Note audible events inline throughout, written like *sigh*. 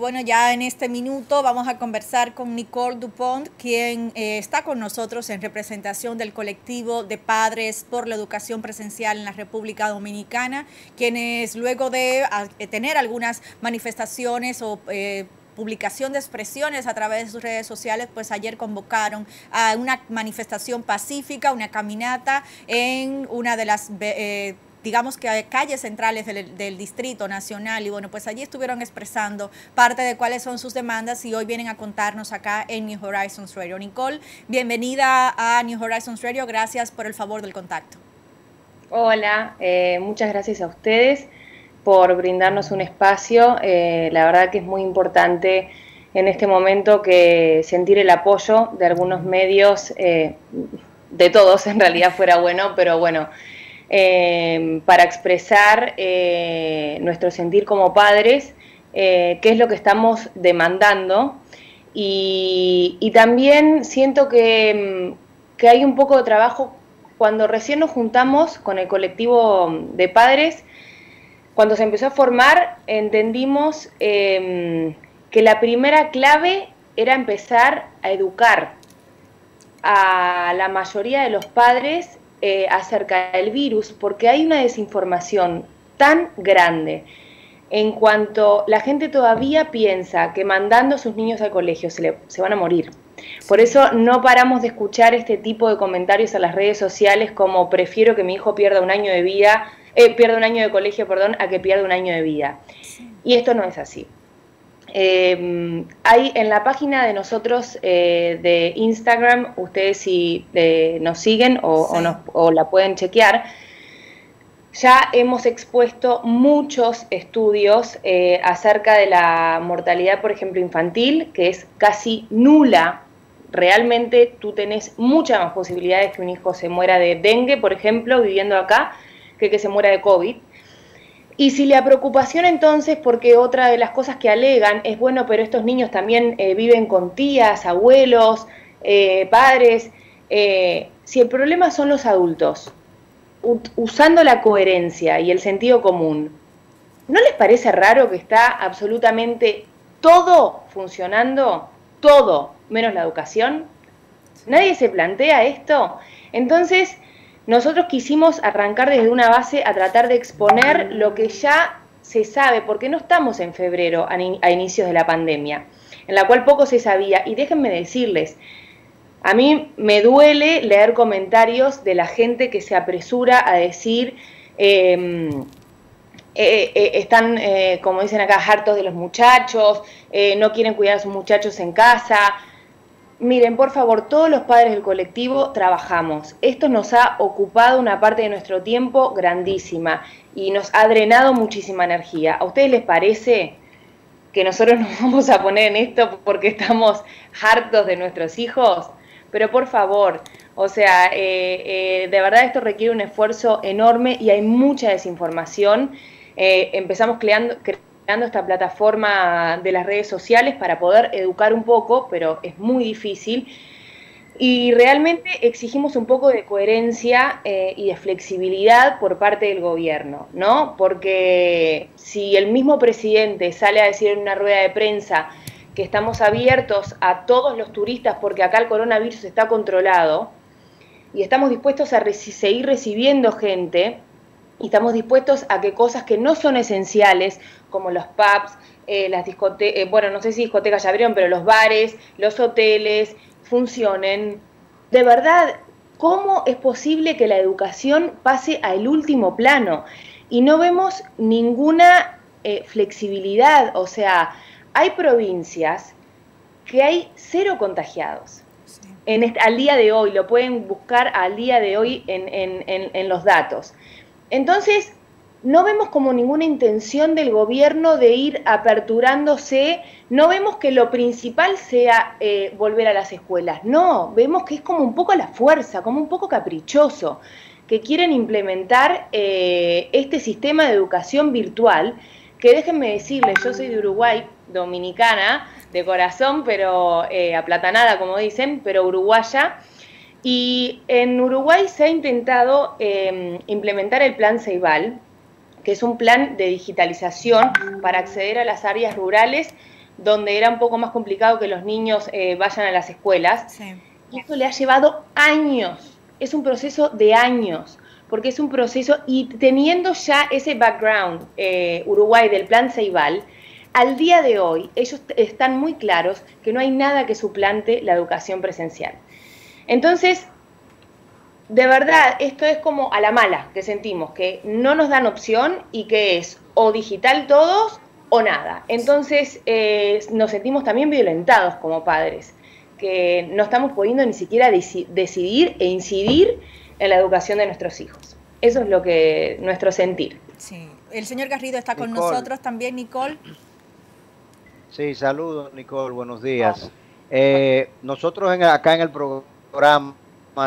Bueno, ya en este minuto vamos a conversar con Nicole Dupont, quien eh, está con nosotros en representación del colectivo de padres por la educación presencial en la República Dominicana, quienes luego de eh, tener algunas manifestaciones o eh, publicación de expresiones a través de sus redes sociales, pues ayer convocaron a una manifestación pacífica, una caminata en una de las digamos que calles centrales del, Distrito Nacional y bueno, pues allí estuvieron expresando parte de cuáles son sus demandas y hoy vienen a contarnos acá en New Horizons Radio. Nicole, bienvenida a New Horizons Radio, gracias por el favor del contacto. Hola, eh, muchas gracias a ustedes por brindarnos un espacio. Eh, la verdad que es muy importante en este momento que sentir el apoyo de algunos medios, eh, de todos en realidad fuera bueno, pero bueno, Em, para expresar eh, nuestro sentir como padres, eh, qué es lo que estamos demandando. Y, también siento que, que, hay un poco de trabajo cuando recién nos juntamos con el colectivo de padres, cuando se empezó a formar, entendimos em, que la primera clave era empezar a educar a la mayoría de los padres eh, acerca del virus porque hay una desinformación tan grande en cuanto la gente todavía piensa que mandando a sus niños al colegio se, se van a morir. Por eso no paramos de escuchar este tipo de comentarios en las redes sociales como prefiero que mi hijo pierda un año de vida, eh, pierda un año de colegio, perdón, a que pierda un año de vida. Y esto no es así. Eh, hay en la página de nosotros eh, de Instagram, ustedes si eh, nos siguen o, la pueden chequear, ya hemos expuesto muchos estudios eh, acerca de la mortalidad, por ejemplo, infantil, que es casi nula. Realmente tú tenés muchas más posibilidades que un hijo se muera de dengue, por ejemplo, viviendo acá, que que se muera de COVID. Y si la preocupación entonces, porque otra de las cosas que alegan es, bueno, pero estos niños también eh, viven con tías, abuelos, eh, padres, eh, si el problema son los adultos, usando la coherencia y el sentido común, ¿no les parece raro que está absolutamente todo funcionando? Todo, menos la educación. ¿Nadie se plantea esto? Entonces, nosotros quisimos arrancar desde una base a tratar de exponer lo que ya se sabe, porque no estamos en febrero a, inicios de la pandemia, en la cual poco se sabía. Y déjenme decirles, a mí me duele leer comentarios de la gente que se apresura a decir, em, eh, eh, están, eh, como dicen acá, hartos de los muchachos, no quieren cuidar a sus muchachos en casa, Miren, por favor, todos los padres del colectivo trabajamos. Esto nos ha ocupado una parte de nuestro tiempo grandísima y nos ha drenado muchísima energía. ¿A ustedes les parece que nosotros *laughs* nos vamos a poner en esto porque estamos hartos de nuestros hijos? Pero por favor, o sea, eh, eh, de verdad esto requiere un esfuerzo enorme y hay mucha desinformación. Eh, empezamos creando, esta plataforma de las redes sociales para poder educar un poco, pero es muy difícil. Y realmente exigimos un poco de coherencia eh, y de flexibilidad por parte del gobierno, ¿no? Porque si el mismo presidente sale a decir en una rueda de prensa que estamos abiertos a todos los turistas porque acá el coronavirus está controlado y estamos dispuestos a seguir recibiendo gente, y estamos dispuestos a que cosas que no son esenciales, como los pubs, eh, las discotecas, eh, bueno, no sé si discotecas ya abrieron, pero los bares, los hoteles, funcionen. De verdad, ¿cómo es posible que la educación pase al último plano? Y no vemos ninguna eh, flexibilidad, o sea, hay provincias que hay cero contagiados. En al día de hoy, lo pueden buscar al día de hoy en, en los datos. Entonces, no vemos como ninguna intención del gobierno de ir aperturándose, no vemos que lo principal sea eh, volver a las escuelas, no, vemos que es como un poco a la fuerza, como un poco caprichoso, que quieren implementar eh, este sistema de educación virtual, que déjenme decirles, yo soy de Uruguay, dominicana, de corazón, pero eh, aplatanada, como dicen, pero uruguaya, y en Uruguay se ha intentado implementar el plan Ceibal, que es un plan de digitalización para acceder a las áreas rurales donde era un poco más complicado que los niños eh, vayan a las escuelas. Y eso le ha llevado años, es un proceso de años, porque es un proceso, y teniendo ya ese background eh, Uruguay del plan Ceibal, al día de hoy ellos están muy claros que no hay nada que suplante la educación presencial. Entonces, de verdad, esto es como a la mala que sentimos, que no nos dan opción y que es o digital todos o nada. Entonces eh, nos sentimos también violentados como padres, que no estamos pudiendo ni siquiera decidir e incidir en la educación de nuestros hijos. Eso es lo que nuestro sentir. Sí. El señor Garrido está con nosotros también, Nicole. Sí, saludos, Nicole, buenos días. Eh, nosotros acá en el programa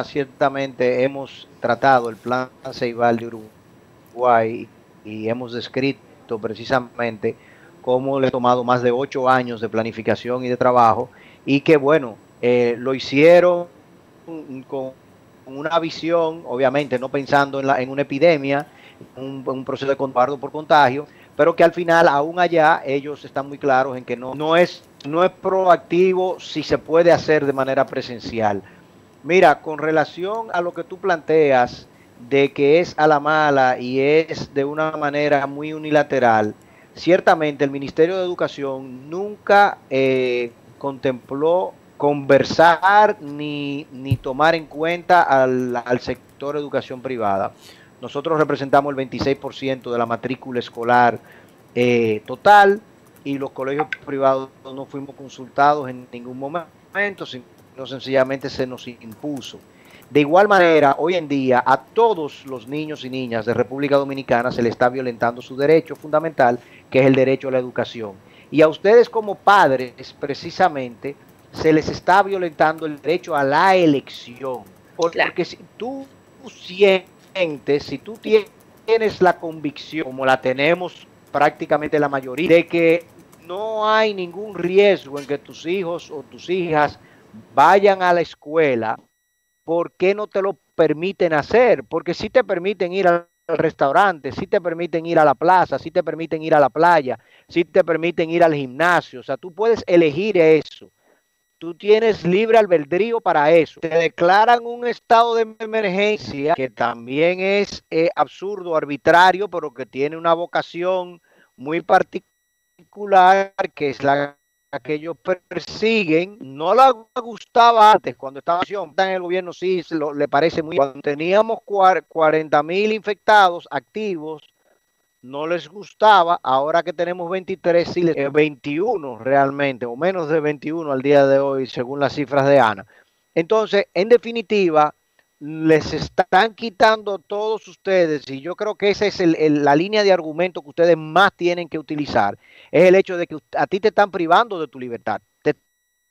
ciertamente hemos tratado el plan Ceibal de Uruguay y hemos descrito precisamente cómo le ha tomado más de ocho años de planificación y de trabajo y que bueno, eh, lo hicieron con una visión, obviamente no pensando en, la, en una epidemia, un, un proceso de contagio por contagio, pero que al final, aún allá, ellos están muy claros en que no, no, es, no es proactivo si se puede hacer de manera presencial. Mira, con relación a lo que tú planteas de que es a la mala y es de una manera muy unilateral, ciertamente el Ministerio de Educación nunca eh, contempló conversar ni, ni, tomar en cuenta al, sector educación privada. Nosotros representamos el 26% de la matrícula escolar eh, total y los colegios privados no fuimos consultados en ningún momento, no sencillamente se nos impuso. De igual manera, hoy en día a todos los niños y niñas de República Dominicana se le está violentando su derecho fundamental, que es el derecho a la educación. Y a ustedes como padres, precisamente, se les está violentando el derecho a la elección. Porque si tú sientes, si tú tienes la convicción, como la tenemos prácticamente la mayoría, de que no hay ningún riesgo en que tus hijos o tus hijas vayan a la escuela, ¿por qué no te lo permiten hacer? Porque si te permiten ir al restaurante, si te permiten ir a la plaza, si te permiten ir a la playa, si te permiten ir al gimnasio, o sea, tú puedes elegir eso. Tú tienes libre albedrío para eso. Te declaran un estado de emergencia que también es eh, absurdo, arbitrario, pero que tiene una vocación muy particular, que es la que ellos persiguen, no le gustaba antes, cuando estaba en el gobierno sí le parece muy... Cuando teníamos 40 mil infectados activos, no les gustaba, ahora que tenemos 23, sí, 21 realmente, o menos de 21 al día de hoy, según las cifras de Ana. Entonces, en definitiva, les están quitando todos ustedes, y yo creo que esa es la línea de argumento que ustedes más tienen que utilizar, es el hecho de que a ti te están privando de tu libertad, te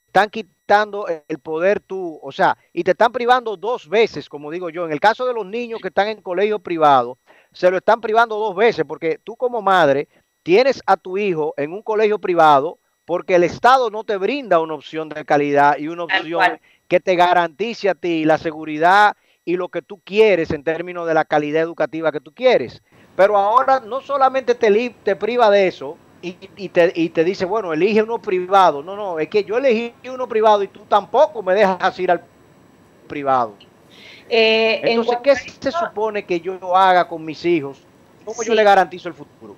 están quitando el poder tú, o sea, y te están privando dos veces, como digo yo, en el caso de los niños que están en colegio privado, se lo están privando dos veces, porque tú como madre tienes a tu hijo en un colegio privado, porque el Estado no te brinda una opción de calidad y una opción que te garantice a ti la seguridad y lo que tú quieres en términos de la calidad educativa que tú quieres. Pero ahora no solamente te, te priva de eso, y, te, y te dice, bueno, elige uno privado. No, no, es que yo elegí uno privado y tú tampoco me dejas ir al privado. Eh, Entonces, ¿qué se supone que yo haga con mis hijos? ¿Cómo yo le garantizo el futuro?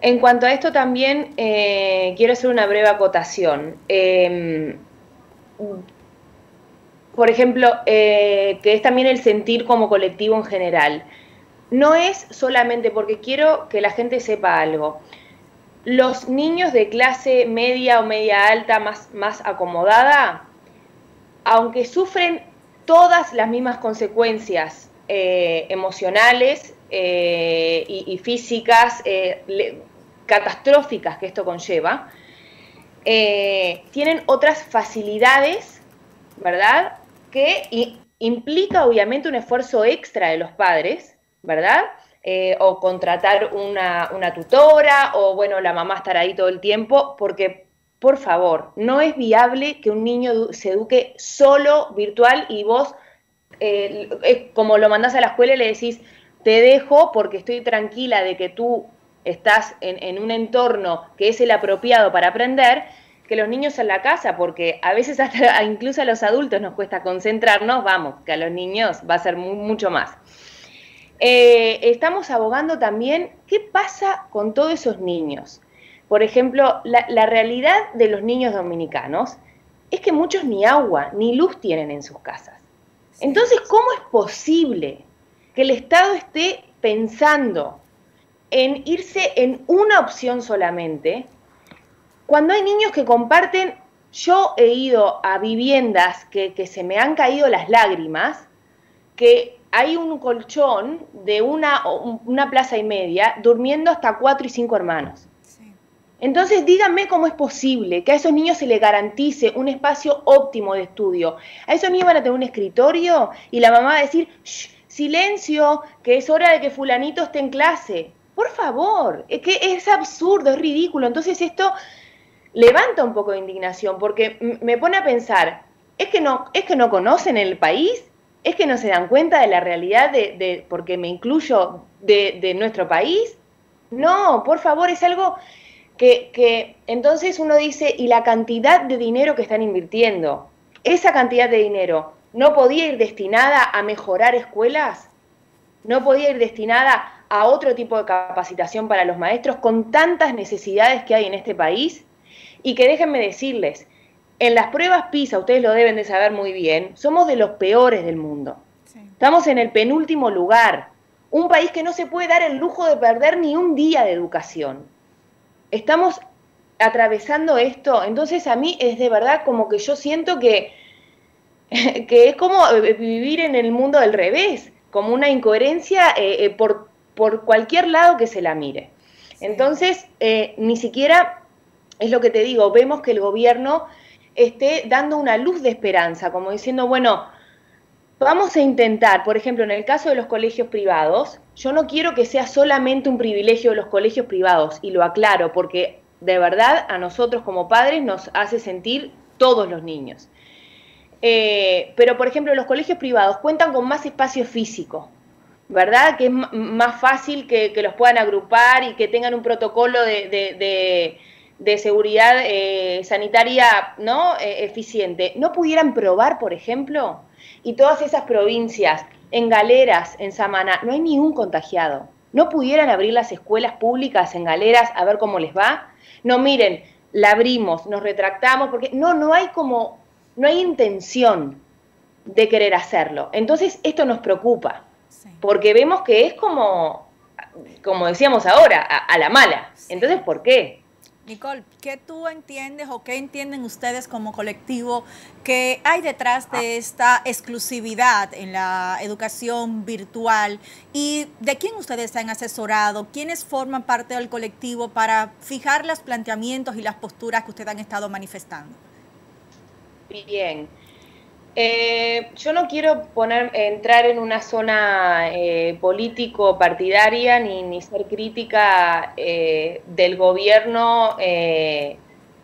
En cuanto a esto también eh, quiero hacer una breve acotación. Em, por ejemplo, eh, que es también el sentir como colectivo en general. No es solamente porque quiero que la gente sepa algo los niños de clase media o media alta más, más acomodada, aunque sufren todas las mismas consecuencias eh, emocionales eh, y, físicas catastróficas que esto conlleva, tienen otras facilidades, ¿verdad? Que implica obviamente un esfuerzo extra de los padres, ¿verdad? o contratar una, una, tutora, o bueno, la mamá estar ahí todo el tiempo, porque por favor, no es viable que un niño se eduque solo virtual y vos, como lo mandás a la escuela y le decís, te dejo porque estoy tranquila de que tú estás en, un entorno que es el apropiado para aprender, que los niños en la casa, porque a veces *laughs* hasta incluso a los adultos nos cuesta concentrarnos, vamos, que a los niños va a ser mucho más. Eh, estamos abogando también qué pasa con todos esos niños. Por ejemplo, la, la realidad de los niños dominicanos es que muchos ni agua ni luz tienen en sus casas. Entonces, ¿cómo es posible que el Estado esté pensando en irse en una opción solamente, cuando hay niños que comparten, yo he ido a viviendas que, se me han caído las lágrimas, que hay un colchón de una, una plaza y media durmiendo hasta cuatro y cinco hermanos. Entonces, díganme cómo es posible que a esos niños se les garantice un espacio óptimo de estudio. A esos niños van a tener un escritorio y la mamá va a decir, silencio, que es hora de que fulanito esté en clase. Por favor, es que es absurdo, es ridículo. Entonces esto levanta un poco de indignación porque me pone a pensar, es que no, es que no conocen el país, es que no se dan cuenta de la realidad de, porque me incluyo de, nuestro país. No, por favor, es algo que, que entonces uno dice, y la cantidad de dinero que están invirtiendo, esa cantidad de dinero, no podía ir destinada a mejorar escuelas, no podía ir destinada a otro tipo de capacitación para los maestros con tantas necesidades que hay en este país y que déjenme decirles, en las pruebas PISA, ustedes lo deben de saber muy bien, somos de los peores del mundo. Estamos en el penúltimo lugar, un país que no se puede dar el lujo de perder ni un día de educación. Estamos atravesando esto, entonces a mí es de verdad como que yo siento que *laughs* que es como eh, vivir en el mundo del revés, como una incoherencia eh, eh, por, por, cualquier lado que se la mire. Entonces, ni siquiera, es lo que te digo, vemos que el gobierno esté dando una luz de esperanza, como diciendo, bueno, vamos a intentar, por ejemplo, en el caso de los colegios privados, yo no quiero que sea solamente un privilegio de los colegios privados, y lo aclaro, porque de verdad a nosotros como padres nos hace sentir todos los niños. Eh, pero, por ejemplo, los colegios privados cuentan con más espacio físico, ¿verdad? Que es más fácil que, los puedan agrupar y que tengan un protocolo de, seguridad eh, sanitaria ¿no? Eh, eficiente. ¿No pudieran probar, por ejemplo? Y todas esas provincias, en Galeras, en Samaná, no hay ni un contagiado. ¿No pudieran abrir las escuelas públicas en Galeras a ver cómo les va? No, miren, la abrimos, nos retractamos, porque no, no hay como no hay intención de querer hacerlo. Entonces esto nos preocupa, porque vemos que es como, como decíamos ahora, a, la mala. Entonces, ¿por qué? Nicole, ¿qué tú entiendes o qué entienden ustedes como colectivo que hay detrás de esta exclusividad en la educación virtual y de quién ustedes han asesorado? ¿Quiénes forman parte del colectivo para fijar los planteamientos y las posturas que ustedes han estado manifestando? Bien. Eh, yo no quiero entrar en una zona eh, político-partidaria ni, ser crítica eh, del gobierno,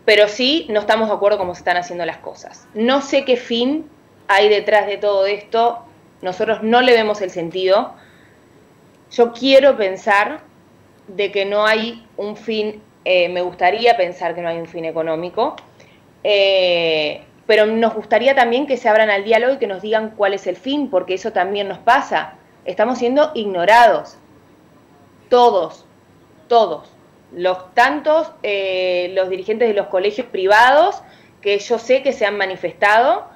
pero sí no estamos de acuerdo cómo se están haciendo las cosas. No sé qué fin hay detrás de todo esto, nosotros no le vemos el sentido. Yo quiero pensar de que no hay un fin, me gustaría pensar que no hay un fin económico pero nos gustaría también que se abran al diálogo y que nos digan cuál es el fin, porque eso también nos pasa. Estamos siendo ignorados. Todos, todos. Los tantos, eh, los dirigentes de los colegios privados, que yo sé que se han manifestado,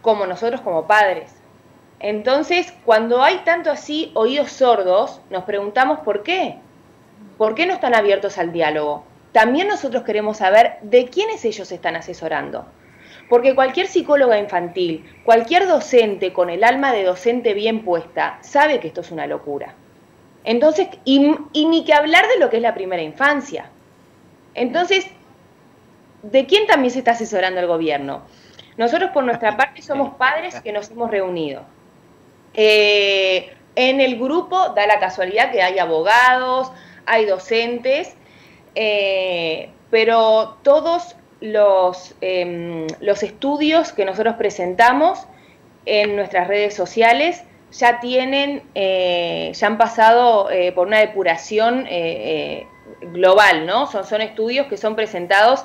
como nosotros como padres. Entonces, cuando hay tanto así oídos sordos, nos preguntamos por qué. ¿Por qué no están abiertos al diálogo? También nosotros queremos saber de quiénes ellos están asesorando porque cualquier psicóloga infantil, cualquier docente con el alma de docente bien puesta, sabe que esto es una locura. Entonces, y, y ni que hablar de lo que es la primera infancia. Entonces, ¿de quién también se está asesorando el gobierno? Nosotros por nuestra parte somos padres que nos hemos reunido. Eh, en el grupo da la casualidad que hay abogados, hay docentes, eh, pero todos los, em, los estudios que nosotros presentamos en nuestras redes sociales ya tienen, eh, ya han pasado por una depuración global, ¿no? Son, son estudios que son presentados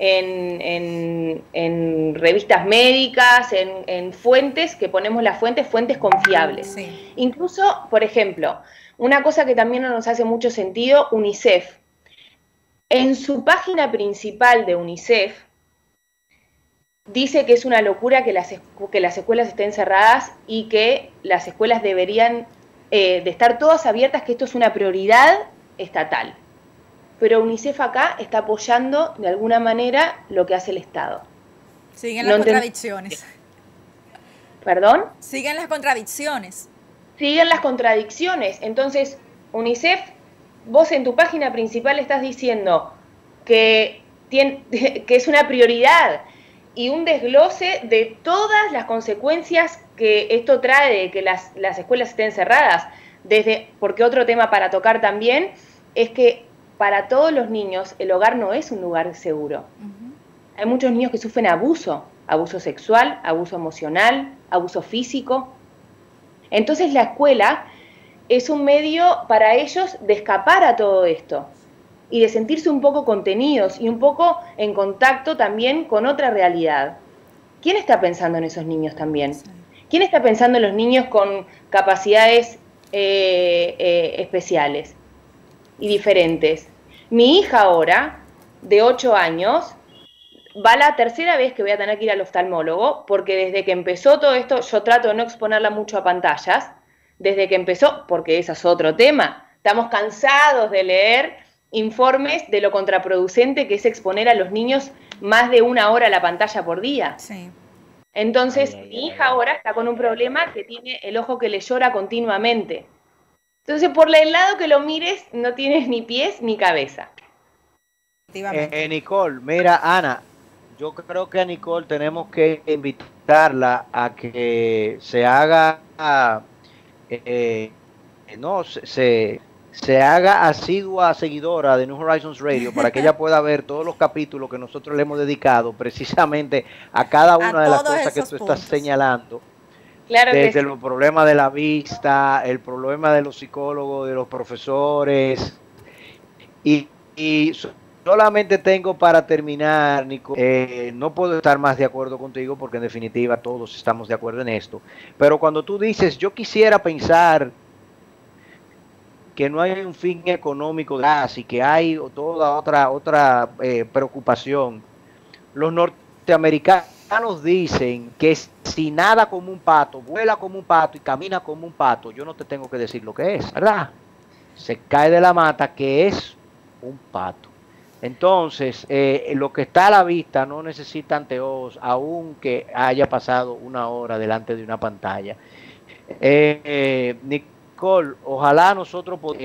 en, revistas médicas, en, fuentes, que ponemos las fuentes, fuentes confiables. Incluso, por ejemplo, una cosa que también no nos hace mucho sentido, UNICEF. En su página principal de UNICEF, dice que es una locura que las, que las escuelas estén cerradas y que las escuelas deberían eh, de estar todas abiertas, que esto es una prioridad estatal pero UNICEF acá está apoyando de alguna manera lo que hace el Estado. Siguen las contradicciones. ¿Perdón? Siguen las contradicciones. Siguen las contradicciones. Entonces, UNICEF, vos en tu página principal estás diciendo que, tiene, *laughs* que es una prioridad y un desglose de todas las consecuencias que esto trae de que las, las escuelas estén cerradas. Desde, porque otro tema para tocar también es que para todos los niños el hogar no es un lugar seguro. Hay muchos niños que sufren abuso, abuso sexual, abuso emocional, abuso físico. Entonces la escuela es un medio para ellos de escapar a todo esto y de sentirse un poco contenidos y un poco en contacto también con otra realidad. ¿Quién está pensando en esos niños también? ¿Quién está pensando en los niños con capacidades eh, eh, especiales y diferentes? Mi hija ahora, de 8 años, va la tercera vez que voy a tener que ir al oftalmólogo, porque desde que empezó todo esto, yo trato de no exponerla mucho a pantallas, desde que empezó, porque ese es otro tema, estamos cansados de leer informes de lo contraproducente que es exponer a los niños más de una hora a la pantalla por día. Sí. Entonces, mi hija ahora está con un problema que tiene el ojo que le llora continuamente. Entonces, por el lado que lo mires, no tienes ni pies ni cabeza. Eh, eh, Nicole, mira, Ana, yo creo que a Nicole tenemos que invitarla a que se haga, eh, no, se, se haga asidua seguidora de New Horizons Radio para que ella *laughs* pueda ver todos los capítulos que nosotros le hemos dedicado precisamente a cada una de las cosas que tú estás señalando desde los problemas de la vista, el problema de los psicólogos, de los profesores. Y, solamente tengo para terminar, Nico, eh, no puedo estar más de acuerdo contigo porque en definitiva todos estamos de acuerdo en esto. Pero cuando tú dices, yo quisiera pensar que no hay un fin económico de gas y que hay toda otra, otra eh, preocupación, los norteamericanos nos dicen que si nada como un pato, vuela como un pato y camina como un pato, yo no te tengo que decir lo que es, ¿verdad? Se cae de la mata que es un pato. Entonces, eh, lo que está a la vista no necesita anteojos, aunque haya pasado una hora delante de una pantalla. Eh, eh, Nicole, ojalá nosotros podamos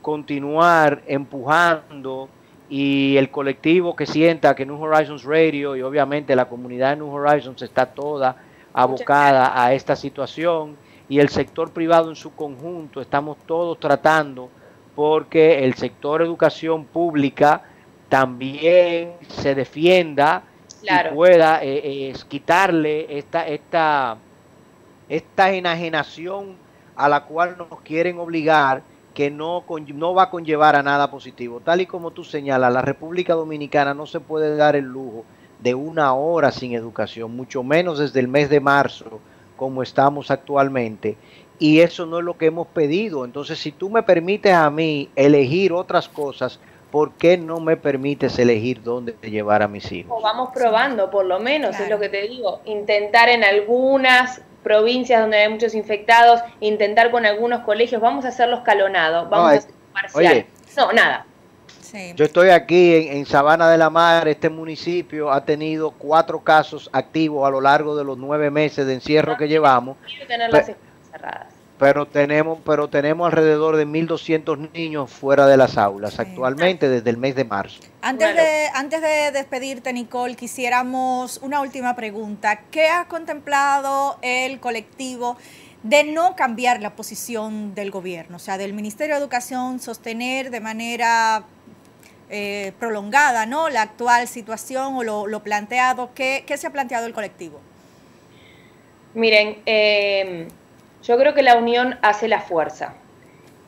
continuar empujando y el colectivo que sienta que New Horizons Radio y obviamente la comunidad de New Horizons está toda abocada a esta situación y el sector privado en su conjunto estamos todos tratando porque el sector educación pública también se defienda y pueda eh, quitarle esta, esta, esta enajenación a la cual nos quieren obligar que no, no va a conllevar a nada positivo. Tal y como tú señalas, la República Dominicana no se puede dar el lujo de una hora sin educación, mucho menos desde el mes de marzo, como estamos actualmente. Y eso no es lo que hemos pedido. Entonces, si tú me permites a mí elegir otras cosas, ¿por qué no me permites elegir dónde llevar a mis hijos? vamos probando, por lo menos, es lo que te digo. Intentar en algunas provincias donde hay muchos infectados, intentar con algunos colegios, vamos a hacerlo escalonado, vamos a hacer parcial. no, nada. Yo estoy aquí en, Sabana de la Mar, este municipio ha tenido cuatro casos activos a lo largo de los nueve meses de encierro que llevamos. Tener las cerradas. pero tenemos, pero tenemos alrededor de 1.200 niños fuera de las aulas actualmente desde el mes de marzo. Antes, de, antes de despedirte, Nicole, quisiéramos una última pregunta. ¿Qué ha contemplado el colectivo de no cambiar la posición del gobierno? O sea, del Ministerio de Educación sostener de manera eh, prolongada ¿no? la actual situación o lo, planteado. ¿Qué, ¿Qué, se ha planteado el colectivo? Miren, eh yo creo que la unión hace la fuerza.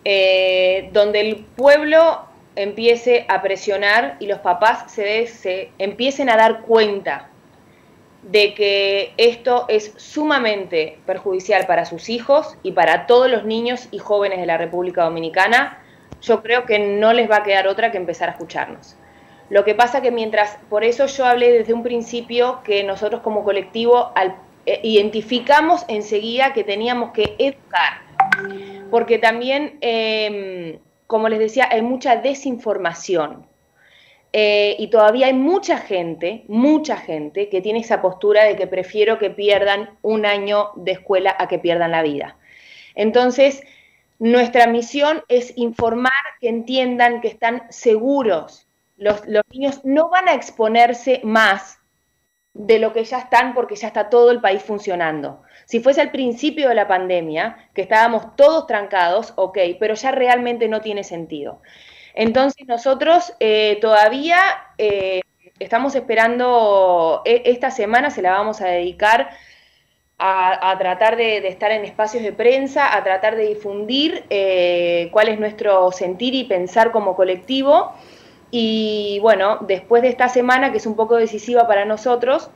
Eh, donde el pueblo empiece a presionar y los papás se, empiecen a dar cuenta de que esto es sumamente perjudicial para sus hijos y para todos los niños y jóvenes de la República Dominicana, yo creo que no les va a quedar otra que empezar a escucharnos. Lo que pasa que mientras, por eso yo hablé desde un principio que nosotros como colectivo al eh, identificamos enseguida que teníamos que educar, porque también, em, como les decía, hay mucha desinformación. Eh, y todavía hay mucha gente, mucha gente que tiene esa postura de que prefiero que pierdan un año de escuela a que pierdan la vida. Entonces, nuestra misión es informar, que entiendan que están seguros. los niños no van a exponerse más de lo que ya están porque ya está todo el país funcionando. Si fuese al principio de la pandemia, que estábamos todos trancados, ok, pero ya realmente no tiene sentido. Entonces nosotros eh, todavía eh, estamos esperando, e, esta semana se la vamos a dedicar a, tratar de, estar en espacios de prensa, a tratar de difundir eh, cuál es nuestro sentir y pensar como colectivo y bueno, después de esta semana, que es un poco decisiva para nosotros,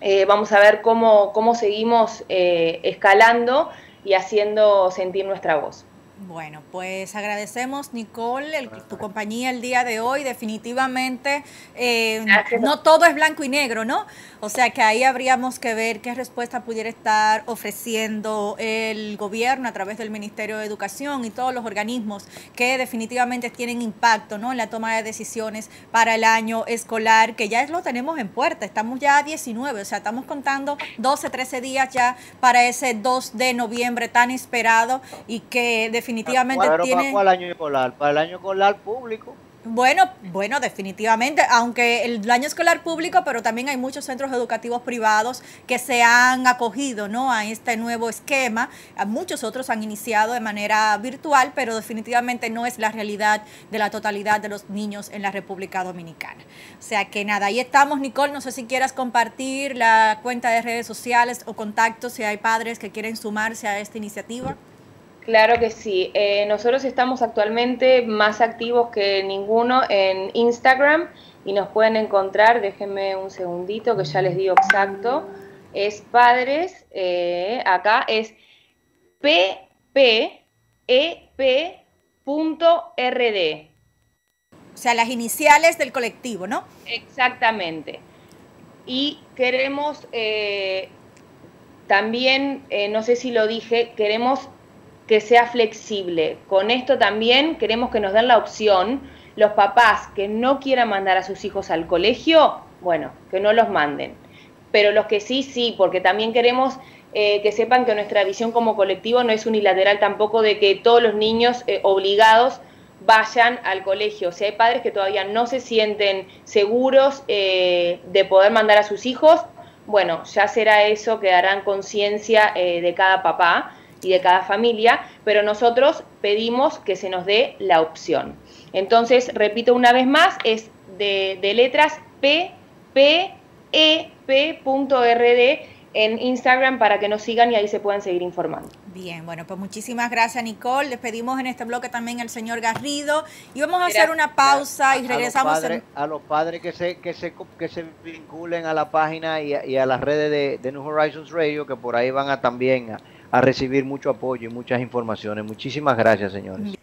eh, vamos a ver cómo, cómo seguimos eh, escalando y haciendo sentir nuestra voz. Bueno, pues agradecemos, Nicole, tu compañía el día de hoy. Definitivamente, eh, no todo es blanco y negro, ¿no? O sea que ahí habríamos que ver qué respuesta pudiera estar ofreciendo el gobierno a través del Ministerio de Educación y todos los organismos que definitivamente tienen impacto, ¿no? En la toma de decisiones para el año escolar, que ya lo tenemos en puerta. Estamos ya a 19, o sea, estamos contando 12, 13 días ya para ese 2 de noviembre tan esperado y que definitivamente definitivamente tiene... ¿Para el año escolar? Para el año escolar público. Bueno, bueno, definitivamente, aunque el año escolar público, pero también hay muchos centros educativos privados que se han acogido ¿no? a este nuevo esquema. Muchos otros han iniciado de manera virtual, pero definitivamente no es la realidad de la totalidad de los niños en la República Dominicana. O sea que nada, ahí estamos, Nicole. No sé si quieras compartir la cuenta de redes sociales o contactos si hay padres que quieren sumarse a esta iniciativa. Claro que sí. Eh, nosotros estamos actualmente más activos que ninguno en Instagram y nos pueden encontrar, déjenme un segundito que ya les digo exacto, es padres, eh, acá es ppep.rd. O sea, las iniciales del colectivo, ¿no? Exactamente. Y queremos eh, también, no sé si lo dije, queremos que sea flexible. Con esto también queremos que nos den la opción, los papás que no quieran mandar a sus hijos al colegio, bueno, que no los manden. Pero los que sí, sí, porque también queremos eh, que sepan que nuestra visión como colectivo no es unilateral tampoco de que todos los niños eh, obligados vayan al colegio. Si hay padres que todavía no se sienten seguros eh, de poder mandar a sus hijos, bueno, ya será eso que darán conciencia de cada papá y de cada familia, pero nosotros pedimos que se nos dé la opción. Entonces, repito una vez más, es de, letras p, p, e, p.rd en Instagram para que nos sigan y ahí se puedan seguir informando. Bien, bueno, pues muchísimas gracias Nicole. Les pedimos en este bloque también al señor Garrido y vamos a hacer una pausa y regresamos. A los padres, que, se, que, se, que se vinculen a la página y a, las redes de, de, New Horizons Radio, que por ahí van a también a, a recibir mucho apoyo y muchas informaciones. Muchísimas gracias, señores.